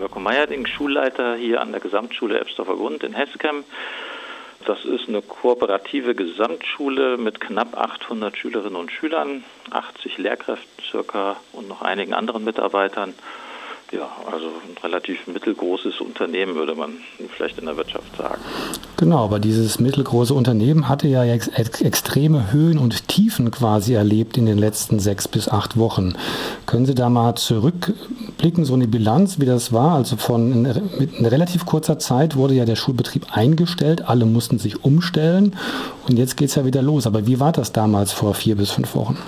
Mirko Meyerding, Schulleiter hier an der Gesamtschule Ebsdorfer Grund in Heskem. Das ist eine kooperative Gesamtschule mit knapp 800 Schülerinnen und Schülern, 80 Lehrkräften circa und noch einigen anderen Mitarbeitern. Ja, also ein relativ mittelgroßes Unternehmen, würde man vielleicht in der Wirtschaft sagen. Genau, aber dieses mittelgroße Unternehmen hatte ja ex extreme Höhen und Tiefen quasi erlebt in den letzten sechs bis acht Wochen. Können Sie da mal zurückblicken, so eine Bilanz, wie das war? Also von in, in relativ kurzer Zeit wurde ja der Schulbetrieb eingestellt, alle mussten sich umstellen und jetzt geht es ja wieder los. Aber wie war das damals vor vier bis fünf Wochen?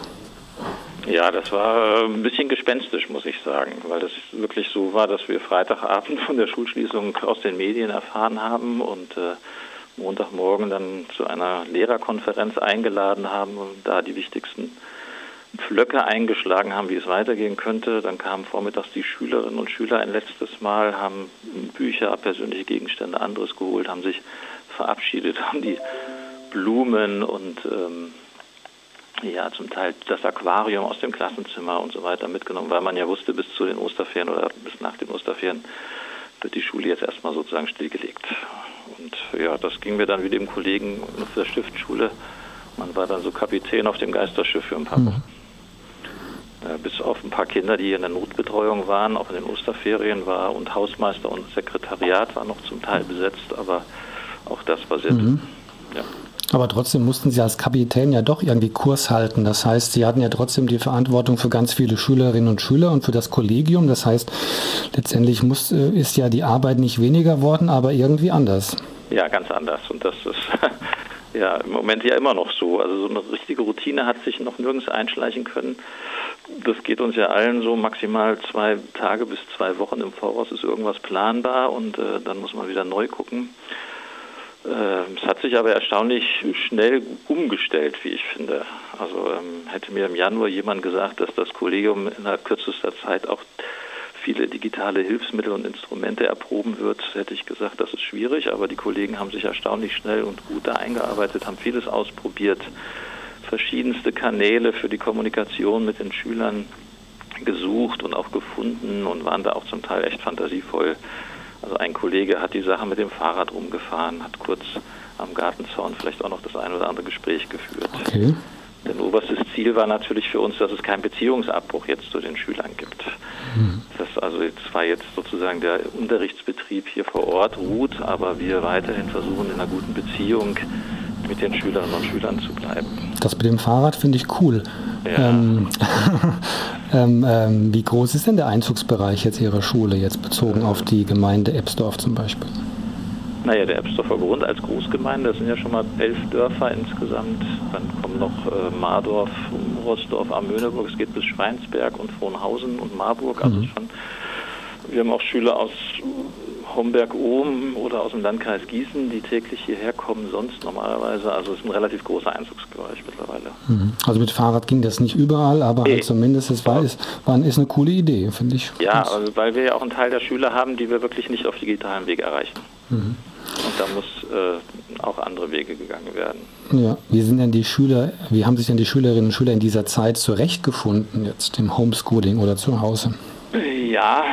Ja, das war äh, ein bisschen gespenstisch, muss ich sagen, weil das wirklich so war, dass wir Freitagabend von der Schulschließung aus den Medien erfahren haben und äh, Montagmorgen dann zu einer Lehrerkonferenz eingeladen haben und da die wichtigsten Pflöcke eingeschlagen haben, wie es weitergehen könnte. Dann kamen vormittags die Schülerinnen und Schüler ein letztes Mal, haben Bücher, persönliche Gegenstände, anderes geholt, haben sich verabschiedet, haben die Blumen und ähm, ja, zum Teil das Aquarium aus dem Klassenzimmer und so weiter mitgenommen, weil man ja wusste, bis zu den Osterferien oder bis nach den Osterferien wird die Schule jetzt erstmal sozusagen stillgelegt. Und ja, das ging mir dann wie dem Kollegen auf der Stiftschule. Man war dann so Kapitän auf dem Geisterschiff für ein paar mhm. Wochen. Mhm. bis auf ein paar Kinder, die in der Notbetreuung waren, auch in den Osterferien war und Hausmeister und Sekretariat war noch zum Teil besetzt, aber auch das war sehr mhm. dünn. Ja. Aber trotzdem mussten Sie als Kapitän ja doch irgendwie Kurs halten. Das heißt, Sie hatten ja trotzdem die Verantwortung für ganz viele Schülerinnen und Schüler und für das Kollegium. Das heißt, letztendlich muss, äh, ist ja die Arbeit nicht weniger worden, aber irgendwie anders. Ja, ganz anders. Und das ist ja im Moment ja immer noch so. Also so eine richtige Routine hat sich noch nirgends einschleichen können. Das geht uns ja allen so maximal zwei Tage bis zwei Wochen im Voraus ist irgendwas planbar und äh, dann muss man wieder neu gucken. Ähm, es hat sich aber erstaunlich schnell umgestellt, wie ich finde. Also ähm, hätte mir im Januar jemand gesagt, dass das Kollegium in der kürzester Zeit auch viele digitale Hilfsmittel und Instrumente erproben wird, hätte ich gesagt, das ist schwierig. Aber die Kollegen haben sich erstaunlich schnell und gut da eingearbeitet, haben vieles ausprobiert, verschiedenste Kanäle für die Kommunikation mit den Schülern gesucht und auch gefunden und waren da auch zum Teil echt fantasievoll also ein Kollege hat die Sache mit dem Fahrrad rumgefahren, hat kurz am Gartenzaun vielleicht auch noch das ein oder andere Gespräch geführt. Okay. Denn oberstes Ziel war natürlich für uns, dass es keinen Beziehungsabbruch jetzt zu den Schülern gibt. Mhm. Das also jetzt war jetzt sozusagen der Unterrichtsbetrieb hier vor Ort ruht, aber wir weiterhin versuchen in einer guten Beziehung mit den Schülerinnen und Schülern zu bleiben. Das mit dem Fahrrad finde ich cool. Ja. Ähm, ähm, ähm, wie groß ist denn der Einzugsbereich jetzt Ihrer Schule, jetzt bezogen auf die Gemeinde Ebsdorf zum Beispiel? Naja, der Ebsdorfer Grund als Großgemeinde, das sind ja schon mal elf Dörfer insgesamt. Dann kommen noch äh, Mardorf, Rosdorf, Amöneburg, es geht bis Schweinsberg und Frohnhausen und Marburg. Also mhm. schon, wir haben auch Schüler aus Homberg-Ohm oder aus dem Landkreis Gießen, die täglich hierher kommen, sonst normalerweise. Also es ist ein relativ großer Einzugsbereich mittlerweile. Mhm. Also mit Fahrrad ging das nicht überall, aber nee. halt zumindest es war, ist, war, ist eine coole Idee, finde ich. Ja, also weil wir ja auch einen Teil der Schüler haben, die wir wirklich nicht auf digitalen Weg erreichen. Mhm. Und da muss äh, auch andere Wege gegangen werden. Ja, wie sind denn die Schüler, wie haben sich denn die Schülerinnen und Schüler in dieser Zeit zurechtgefunden, jetzt im Homeschooling oder zu Hause? Ja,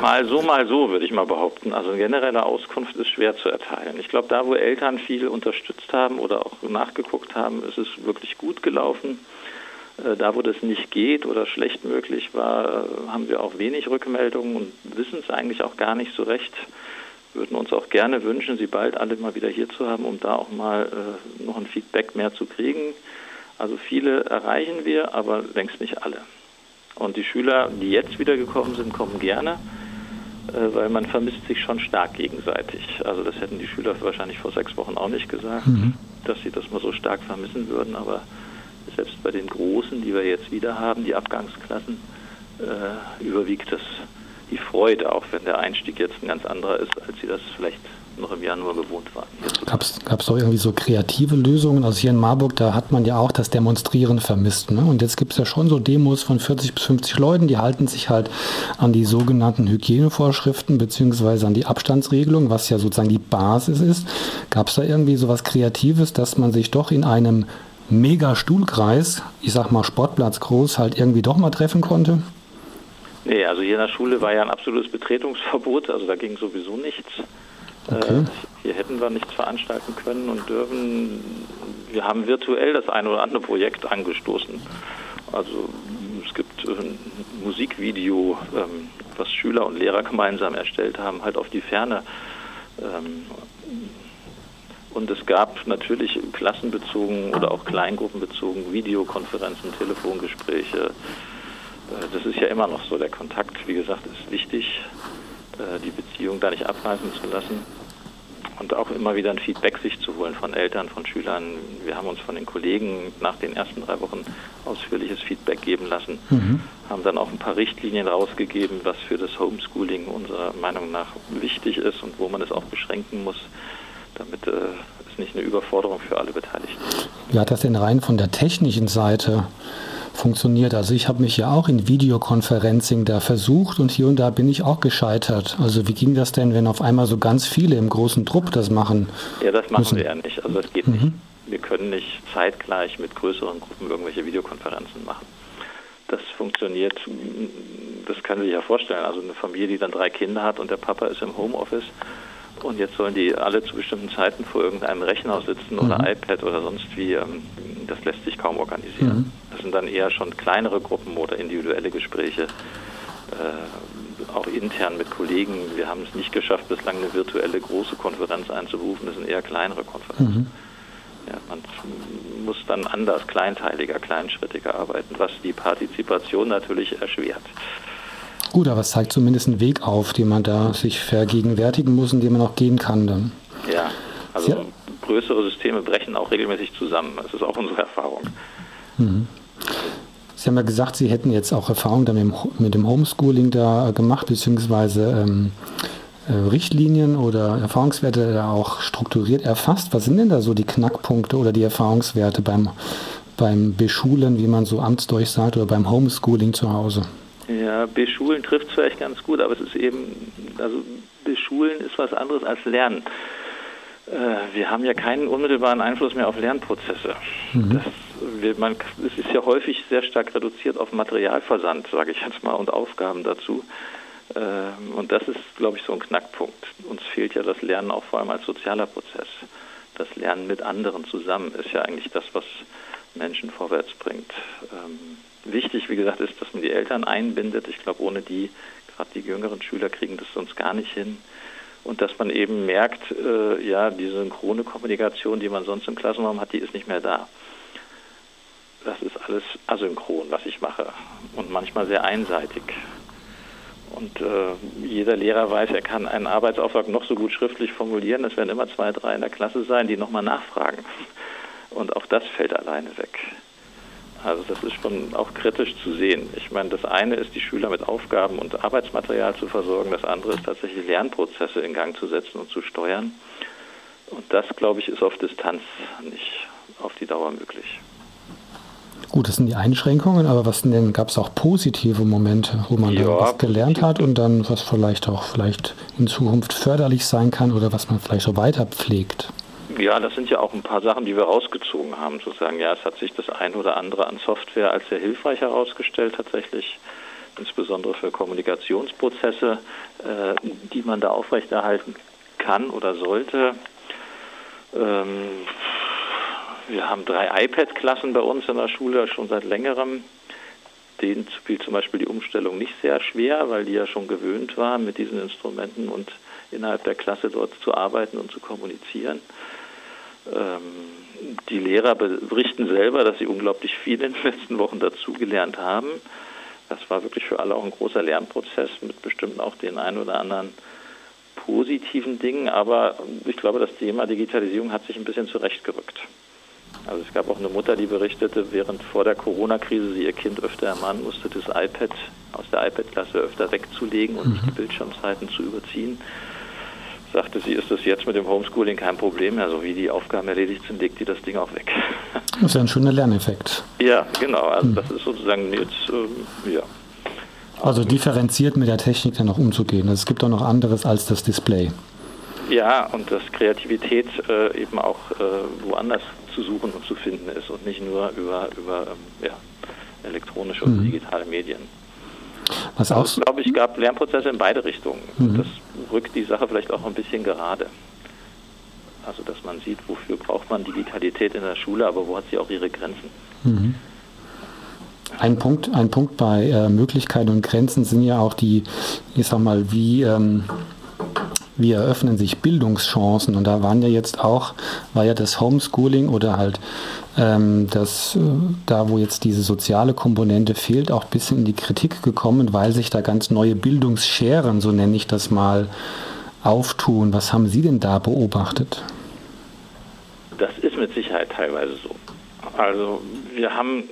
mal so, mal so, würde ich mal behaupten. Also eine generelle Auskunft ist schwer zu erteilen. Ich glaube, da, wo Eltern viel unterstützt haben oder auch nachgeguckt haben, ist es wirklich gut gelaufen. Äh, da, wo das nicht geht oder schlecht möglich war, äh, haben wir auch wenig Rückmeldungen und wissen es eigentlich auch gar nicht so recht. Würden uns auch gerne wünschen, Sie bald alle mal wieder hier zu haben, um da auch mal äh, noch ein Feedback mehr zu kriegen. Also viele erreichen wir, aber längst nicht alle. Und die Schüler, die jetzt wiedergekommen sind, kommen gerne, weil man vermisst sich schon stark gegenseitig. Also das hätten die Schüler wahrscheinlich vor sechs Wochen auch nicht gesagt, mhm. dass sie das mal so stark vermissen würden. Aber selbst bei den Großen, die wir jetzt wieder haben, die Abgangsklassen, äh, überwiegt das die Freude, auch wenn der Einstieg jetzt ein ganz anderer ist, als sie das vielleicht noch im Januar gewohnt waren. Gab es doch irgendwie so kreative Lösungen? Also hier in Marburg, da hat man ja auch das Demonstrieren vermisst. Ne? Und jetzt gibt es ja schon so Demos von 40 bis 50 Leuten, die halten sich halt an die sogenannten Hygienevorschriften beziehungsweise an die Abstandsregelung, was ja sozusagen die Basis ist. Gab es da irgendwie so was Kreatives, dass man sich doch in einem Mega-Stuhlkreis, ich sag mal Sportplatz groß, halt irgendwie doch mal treffen konnte? Nee, also hier in der Schule war ja ein absolutes Betretungsverbot, also da ging sowieso nichts. Okay. Äh, hier hätten wir nichts veranstalten können und dürfen. Wir haben virtuell das eine oder andere Projekt angestoßen. Also es gibt ein Musikvideo, ähm, was Schüler und Lehrer gemeinsam erstellt haben, halt auf die Ferne. Ähm, und es gab natürlich klassenbezogen oder auch kleingruppenbezogen Videokonferenzen, Telefongespräche. Äh, das ist ja immer noch so. Der Kontakt, wie gesagt, ist wichtig, äh, die Beziehung da nicht abreißen zu lassen und auch immer wieder ein Feedback sich zu holen von Eltern, von Schülern. Wir haben uns von den Kollegen nach den ersten drei Wochen ausführliches Feedback geben lassen, mhm. haben dann auch ein paar Richtlinien rausgegeben, was für das Homeschooling unserer Meinung nach wichtig ist und wo man es auch beschränken muss, damit äh, es nicht eine Überforderung für alle Beteiligten ist. Wie hat das denn rein von der technischen Seite funktioniert. Also ich habe mich ja auch in Videokonferencing da versucht und hier und da bin ich auch gescheitert. Also wie ging das denn, wenn auf einmal so ganz viele im großen Trupp das machen? Ja, das machen müssen? wir ja nicht. Also das geht mhm. nicht. Wir können nicht zeitgleich mit größeren Gruppen irgendwelche Videokonferenzen machen. Das funktioniert, das kann sich ja vorstellen. Also eine Familie, die dann drei Kinder hat und der Papa ist im Homeoffice und jetzt sollen die alle zu bestimmten Zeiten vor irgendeinem Rechner sitzen oder mhm. iPad oder sonst wie. Ähm, das lässt sich kaum organisieren. Mhm. Das sind dann eher schon kleinere Gruppen oder individuelle Gespräche, äh, auch intern mit Kollegen. Wir haben es nicht geschafft, bislang eine virtuelle große Konferenz einzurufen. Das sind eher kleinere Konferenzen. Mhm. Ja, man muss dann anders, kleinteiliger, kleinschrittiger arbeiten, was die Partizipation natürlich erschwert. Gut, aber es zeigt zumindest einen Weg auf, den man da sich vergegenwärtigen muss und den man auch gehen kann dann. Ja, also ja. größere Systeme brechen auch regelmäßig zusammen. Das ist auch unsere Erfahrung. Mhm. Sie haben ja gesagt, Sie hätten jetzt auch Erfahrung dann mit dem Homeschooling da gemacht, beziehungsweise ähm, äh, Richtlinien oder Erfahrungswerte da auch strukturiert erfasst. Was sind denn da so die Knackpunkte oder die Erfahrungswerte beim, beim Beschulen, wie man so amtsdeutsch sagt, oder beim Homeschooling zu Hause? Ja, beschulen trifft es vielleicht ganz gut, aber es ist eben, also beschulen ist was anderes als lernen. Äh, wir haben ja keinen unmittelbaren Einfluss mehr auf Lernprozesse. Mhm. Das, wir, man, es ist ja häufig sehr stark reduziert auf Materialversand, sage ich jetzt mal, und Aufgaben dazu. Äh, und das ist, glaube ich, so ein Knackpunkt. Uns fehlt ja das Lernen auch vor allem als sozialer Prozess. Das Lernen mit anderen zusammen ist ja eigentlich das, was Menschen vorwärts bringt. Ähm, wichtig, wie gesagt, ist, dass man die Eltern einbindet. Ich glaube, ohne die, gerade die jüngeren Schüler, kriegen das sonst gar nicht hin. Und dass man eben merkt, äh, ja, die synchrone Kommunikation, die man sonst im Klassenraum hat, die ist nicht mehr da. Das ist alles asynchron, was ich mache. Und manchmal sehr einseitig. Und äh, jeder Lehrer weiß, er kann einen Arbeitsauftrag noch so gut schriftlich formulieren. Es werden immer zwei, drei in der Klasse sein, die nochmal nachfragen. Und auch das fällt alleine weg. Also das ist schon auch kritisch zu sehen. Ich meine, das eine ist, die Schüler mit Aufgaben und Arbeitsmaterial zu versorgen. Das andere ist tatsächlich Lernprozesse in Gang zu setzen und zu steuern. Und das, glaube ich, ist auf Distanz nicht auf die Dauer möglich. Gut, das sind die Einschränkungen, aber was denn gab es auch positive Momente, wo man ja, dann was gelernt hat und dann was vielleicht auch vielleicht in Zukunft förderlich sein kann oder was man vielleicht so weiter pflegt? Ja, das sind ja auch ein paar Sachen, die wir rausgezogen haben, sozusagen. Ja, es hat sich das ein oder andere an Software als sehr hilfreich herausgestellt, tatsächlich, insbesondere für Kommunikationsprozesse, äh, die man da aufrechterhalten kann oder sollte. Ähm, wir haben drei iPad-Klassen bei uns in der Schule schon seit längerem. Denen fiel zum Beispiel die Umstellung nicht sehr schwer, weil die ja schon gewöhnt waren, mit diesen Instrumenten und innerhalb der Klasse dort zu arbeiten und zu kommunizieren. Ähm, die Lehrer berichten selber, dass sie unglaublich viel in den letzten Wochen dazugelernt haben. Das war wirklich für alle auch ein großer Lernprozess mit bestimmt auch den ein oder anderen positiven Dingen. Aber ich glaube, das Thema Digitalisierung hat sich ein bisschen zurechtgerückt. Also es gab auch eine Mutter, die berichtete, während vor der Corona-Krise sie ihr Kind öfter ermahnen musste, das iPad aus der iPad-Klasse öfter wegzulegen und mhm. die Bildschirmzeiten zu überziehen sagte sie, ist das jetzt mit dem Homeschooling kein Problem mehr. So wie die Aufgaben erledigt sind, legt die das Ding auch weg. Das ist ja ein schöner Lerneffekt. Ja, genau. Also hm. das ist sozusagen jetzt, ähm, ja. Also differenziert mit der Technik dann auch umzugehen. Also es gibt auch noch anderes als das Display. Ja, und dass Kreativität äh, eben auch äh, woanders zu suchen und zu finden ist und nicht nur über, über ähm, ja, elektronische und mhm. digitale Medien. Was auch? Also, glaube ich, gab Lernprozesse in beide Richtungen. Mhm. Das rückt die Sache vielleicht auch ein bisschen gerade. Also, dass man sieht, wofür braucht man Digitalität in der Schule, aber wo hat sie auch ihre Grenzen. Mhm. Ein Punkt, ein Punkt bei äh, Möglichkeiten und Grenzen sind ja auch die, ich sag mal, wie, ähm, wie eröffnen sich Bildungschancen. Und da waren ja jetzt auch, war ja das Homeschooling oder halt ähm, das, äh, da wo jetzt diese soziale Komponente fehlt, auch ein bisschen in die Kritik gekommen, weil sich da ganz neue Bildungsscheren, so nenne ich das mal, auftun. Was haben Sie denn da beobachtet? Das ist mit Sicherheit teilweise so. Also wir haben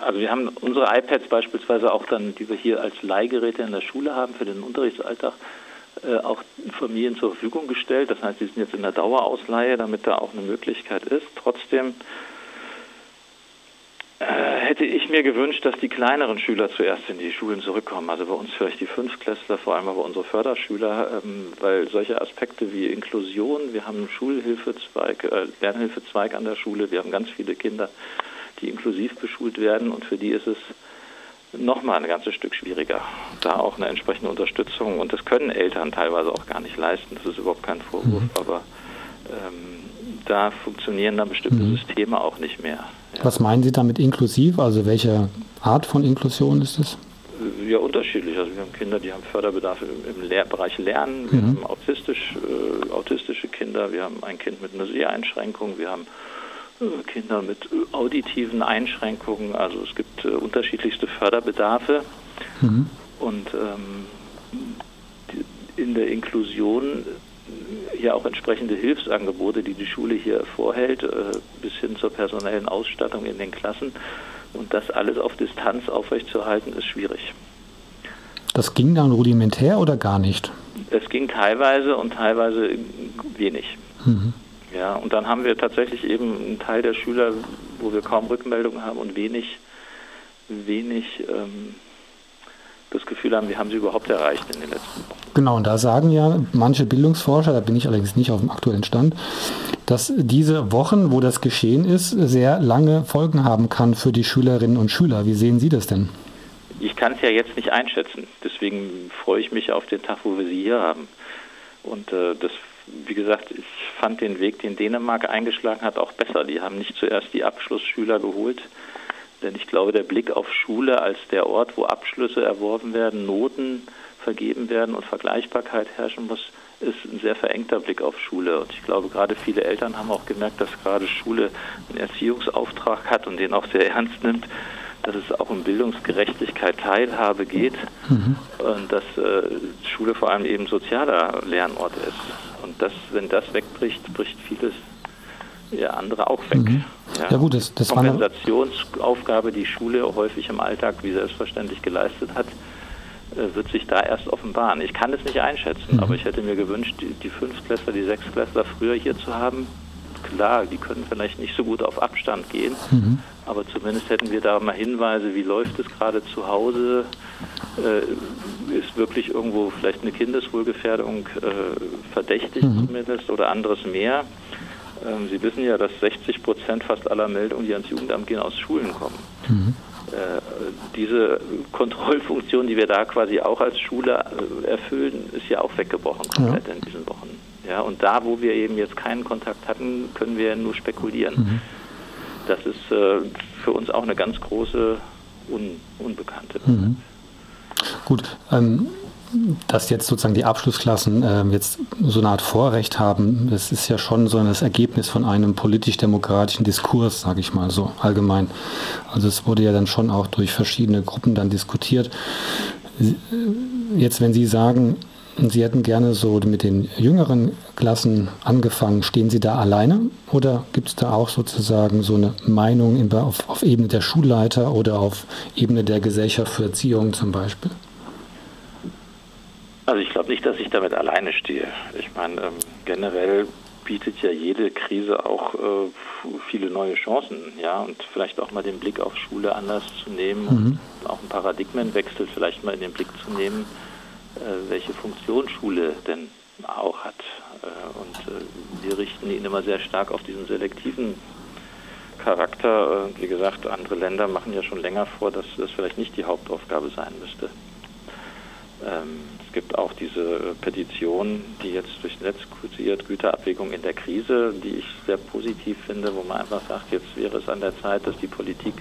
also wir haben unsere iPads beispielsweise auch dann, die wir hier als Leihgeräte in der Schule haben für den Unterrichtsalltag, auch Familien zur Verfügung gestellt. Das heißt, die sind jetzt in der Dauerausleihe, damit da auch eine Möglichkeit ist. Trotzdem äh, hätte ich mir gewünscht, dass die kleineren Schüler zuerst in die Schulen zurückkommen. Also bei uns vielleicht die Fünftklässler, vor allem aber unsere Förderschüler, ähm, weil solche Aspekte wie Inklusion, wir haben einen Schulhilfezweig, äh, Lernhilfezweig an der Schule, wir haben ganz viele Kinder, die inklusiv beschult werden und für die ist es nochmal ein ganzes Stück schwieriger. Da auch eine entsprechende Unterstützung und das können Eltern teilweise auch gar nicht leisten, das ist überhaupt kein Vorwurf, mhm. aber ähm, da funktionieren dann bestimmte mhm. Systeme auch nicht mehr. Ja. Was meinen Sie damit inklusiv? Also welche Art von Inklusion ist es? Ja, unterschiedlich. Also wir haben Kinder, die haben Förderbedarf im, im Lehr Bereich Lernen, wir mhm. haben autistisch, äh, autistische Kinder, wir haben ein Kind mit einer Seheinschränkung, wir haben Kinder mit auditiven Einschränkungen. Also es gibt äh, unterschiedlichste Förderbedarfe. Mhm. Und ähm, in der Inklusion ja auch entsprechende Hilfsangebote, die die Schule hier vorhält, äh, bis hin zur personellen Ausstattung in den Klassen. Und das alles auf Distanz aufrechtzuerhalten, ist schwierig. Das ging dann rudimentär oder gar nicht? Es ging teilweise und teilweise wenig. Mhm. Ja, und dann haben wir tatsächlich eben einen Teil der Schüler, wo wir kaum Rückmeldungen haben und wenig, wenig ähm, das Gefühl haben, wir haben sie überhaupt erreicht in den letzten Wochen. Genau, und da sagen ja manche Bildungsforscher, da bin ich allerdings nicht auf dem aktuellen Stand, dass diese Wochen, wo das geschehen ist, sehr lange Folgen haben kann für die Schülerinnen und Schüler. Wie sehen Sie das denn? Ich kann es ja jetzt nicht einschätzen. Deswegen freue ich mich auf den Tag, wo wir sie hier haben. Und äh, das wie gesagt, ich fand den Weg, den Dänemark eingeschlagen hat, auch besser. Die haben nicht zuerst die Abschlussschüler geholt, denn ich glaube, der Blick auf Schule als der Ort, wo Abschlüsse erworben werden, Noten vergeben werden und Vergleichbarkeit herrschen muss, ist ein sehr verengter Blick auf Schule. Und ich glaube, gerade viele Eltern haben auch gemerkt, dass gerade Schule einen Erziehungsauftrag hat und den auch sehr ernst nimmt dass es auch um Bildungsgerechtigkeit, Teilhabe geht mhm. und dass äh, Schule vor allem eben sozialer Lernort ist. Und das, wenn das wegbricht, bricht vieles ja, andere auch weg. Mhm. Ja. ja. gut, das, das Kompensationsaufgabe, die Schule häufig im Alltag wie selbstverständlich geleistet hat, äh, wird sich da erst offenbaren. Ich kann es nicht einschätzen, mhm. aber ich hätte mir gewünscht, die, die Fünftklässler, die Sechstklässler früher hier zu haben, klar, die können vielleicht nicht so gut auf Abstand gehen, mhm. aber zumindest hätten wir da mal Hinweise, wie läuft es gerade zu Hause, äh, ist wirklich irgendwo vielleicht eine Kindeswohlgefährdung äh, verdächtig mhm. zumindest oder anderes mehr. Ähm, Sie wissen ja, dass 60 Prozent fast aller Meldungen, die ans Jugendamt gehen, aus Schulen kommen. Mhm. Äh, diese Kontrollfunktion, die wir da quasi auch als Schule äh, erfüllen, ist ja auch weggebrochen komplett ja. in diesen Wochen. Ja, und da, wo wir eben jetzt keinen Kontakt hatten, können wir nur spekulieren. Mhm. Das ist äh, für uns auch eine ganz große Un Unbekannte. Mhm. Gut, ähm, dass jetzt sozusagen die Abschlussklassen äh, jetzt so eine Art Vorrecht haben, das ist ja schon so das Ergebnis von einem politisch-demokratischen Diskurs, sage ich mal so allgemein. Also es wurde ja dann schon auch durch verschiedene Gruppen dann diskutiert. Äh, jetzt, wenn Sie sagen, Sie hätten gerne so mit den jüngeren Klassen angefangen. Stehen Sie da alleine oder gibt es da auch sozusagen so eine Meinung auf, auf Ebene der Schulleiter oder auf Ebene der Gesellschaft für Erziehung zum Beispiel? Also ich glaube nicht, dass ich damit alleine stehe. Ich meine, ähm, generell bietet ja jede Krise auch äh, viele neue Chancen, ja, und vielleicht auch mal den Blick auf Schule anders zu nehmen mhm. und auch einen Paradigmenwechsel vielleicht mal in den Blick zu nehmen welche Funktion Schule denn auch hat. Äh, und äh, wir richten ihn immer sehr stark auf diesen selektiven Charakter. Wie gesagt, andere Länder machen ja schon länger vor, dass das vielleicht nicht die Hauptaufgabe sein müsste. Ähm, es gibt auch diese Petition, die jetzt durchs Netz kursiert, Güterabwägung in der Krise, die ich sehr positiv finde, wo man einfach sagt, jetzt wäre es an der Zeit, dass die Politik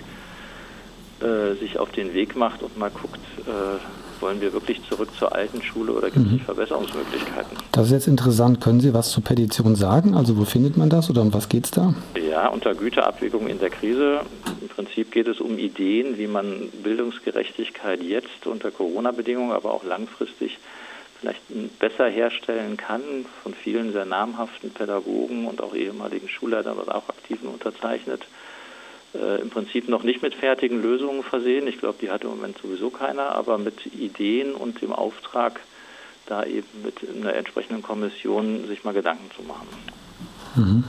äh, sich auf den Weg macht und mal guckt, äh, wollen wir wirklich zurück zur alten Schule oder gibt es mhm. Verbesserungsmöglichkeiten? Das ist jetzt interessant. Können Sie was zur Petition sagen? Also wo findet man das oder um was geht es da? Ja, unter Güterabwägung in der Krise. Im Prinzip geht es um Ideen, wie man Bildungsgerechtigkeit jetzt unter Corona-Bedingungen, aber auch langfristig vielleicht besser herstellen kann, von vielen sehr namhaften Pädagogen und auch ehemaligen Schulleitern, aber auch Aktiven unterzeichnet äh, im Prinzip noch nicht mit fertigen Lösungen versehen. Ich glaube, die hat im Moment sowieso keiner, aber mit Ideen und dem Auftrag, da eben mit einer entsprechenden Kommission sich mal Gedanken zu machen. Mhm.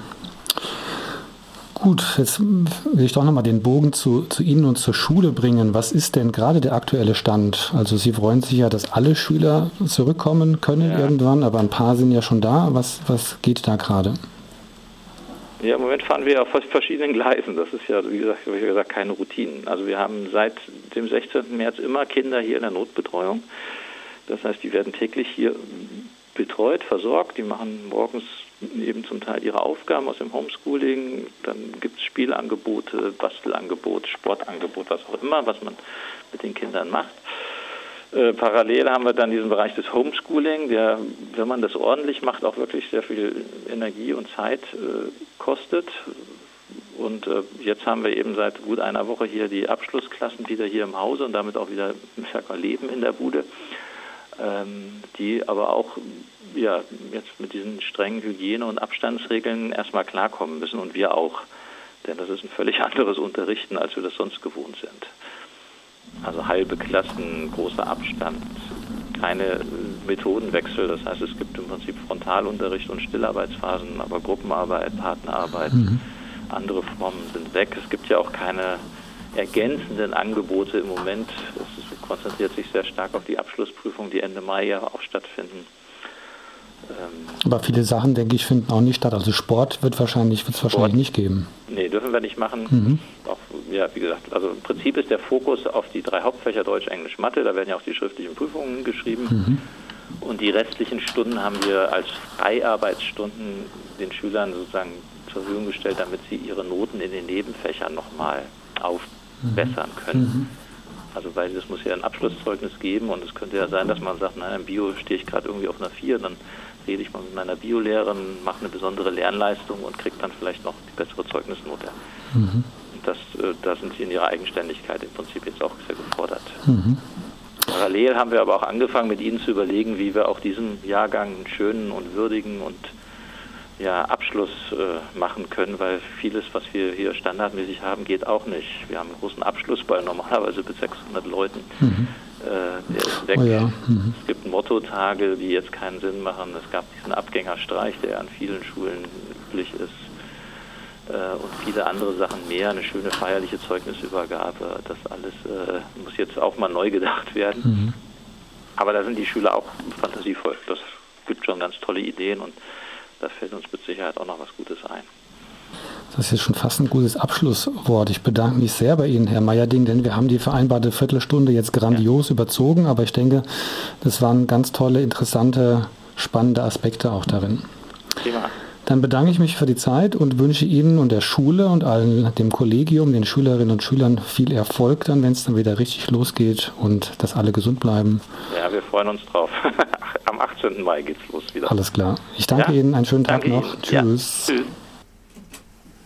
Gut, jetzt will ich doch nochmal den Bogen zu, zu Ihnen und zur Schule bringen. Was ist denn gerade der aktuelle Stand? Also Sie freuen sich ja, dass alle Schüler zurückkommen können ja. irgendwann, aber ein paar sind ja schon da. Was, was geht da gerade? Ja, im Moment fahren wir auf verschiedenen Gleisen. Das ist ja, wie gesagt, wie gesagt, keine Routinen. Also wir haben seit dem 16. März immer Kinder hier in der Notbetreuung. Das heißt, die werden täglich hier betreut, versorgt. Die machen morgens eben zum Teil ihre Aufgaben aus dem Homeschooling. Dann gibt es Spielangebote, Bastelangebote, Sportangebote, was auch immer, was man mit den Kindern macht. Äh, parallel haben wir dann diesen Bereich des Homeschooling, der, wenn man das ordentlich macht, auch wirklich sehr viel Energie und Zeit äh, kostet. Und äh, jetzt haben wir eben seit gut einer Woche hier die Abschlussklassen wieder hier im Hause und damit auch wieder stärker Leben in der Bude, ähm, die aber auch ja, jetzt mit diesen strengen Hygiene- und Abstandsregeln erstmal klarkommen müssen und wir auch. Denn das ist ein völlig anderes Unterrichten, als wir das sonst gewohnt sind. Also halbe Klassen, großer Abstand, keine Methodenwechsel. Das heißt, es gibt im Prinzip Frontalunterricht und Stillarbeitsphasen, aber Gruppenarbeit, Partnerarbeit, mhm. andere Formen sind weg. Es gibt ja auch keine ergänzenden Angebote im Moment. Es konzentriert sich sehr stark auf die Abschlussprüfung, die Ende Mai ja auch stattfinden. Ähm, Aber viele Sachen, denke ich, finden auch nicht statt. Also Sport wird wahrscheinlich, wird es wahrscheinlich nicht geben. Nee, dürfen wir nicht machen. Mhm. Auch, ja, wie gesagt, also im Prinzip ist der Fokus auf die drei Hauptfächer Deutsch, Englisch, Mathe. Da werden ja auch die schriftlichen Prüfungen geschrieben. Mhm. Und die restlichen Stunden haben wir als Freiarbeitsstunden den Schülern sozusagen zur Verfügung gestellt, damit sie ihre Noten in den Nebenfächern nochmal aufbessern mhm. können. Mhm. Also weil es muss ja ein Abschlusszeugnis geben und es könnte ja sein, dass man sagt, nein, im Bio stehe ich gerade irgendwie auf einer 4, dann rede ich mal mit meiner Biolehrerin, mache eine besondere Lernleistung und kriege dann vielleicht noch die bessere Zeugnisnote. Mhm. Das, äh, da sind sie in ihrer Eigenständigkeit im Prinzip jetzt auch sehr gefordert. Mhm. Parallel haben wir aber auch angefangen, mit ihnen zu überlegen, wie wir auch diesem Jahrgang einen schönen und würdigen und ja, Abschluss äh, machen können, weil vieles, was wir hier standardmäßig haben, geht auch nicht. Wir haben einen großen Abschlussball normalerweise mit 600 Leuten. Mhm. Äh, der ist weg. Oh ja. mhm. Es gibt Mottotage, die jetzt keinen Sinn machen. Es gab diesen Abgängerstreich, der an vielen Schulen üblich ist. Äh, und viele andere Sachen mehr. Eine schöne feierliche Zeugnisübergabe. Das alles äh, muss jetzt auch mal neu gedacht werden. Mhm. Aber da sind die Schüler auch fantasievoll. Das gibt schon ganz tolle Ideen und da fällt uns mit Sicherheit auch noch was Gutes ein. Das ist schon fast ein gutes Abschlusswort. Ich bedanke mich sehr bei Ihnen, Herr Meyerding, denn wir haben die vereinbarte Viertelstunde jetzt grandios ja. überzogen, aber ich denke, das waren ganz tolle, interessante, spannende Aspekte auch darin. Prima. Dann bedanke ich mich für die Zeit und wünsche Ihnen und der Schule und allen dem Kollegium, den Schülerinnen und Schülern viel Erfolg dann, wenn es dann wieder richtig losgeht und dass alle gesund bleiben. Ja, wir freuen uns drauf. Am 18. Mai geht's los wieder. Alles klar. Ich danke ja? Ihnen. Einen schönen danke Tag noch. Ihnen. Tschüss. Ja. Tschüss.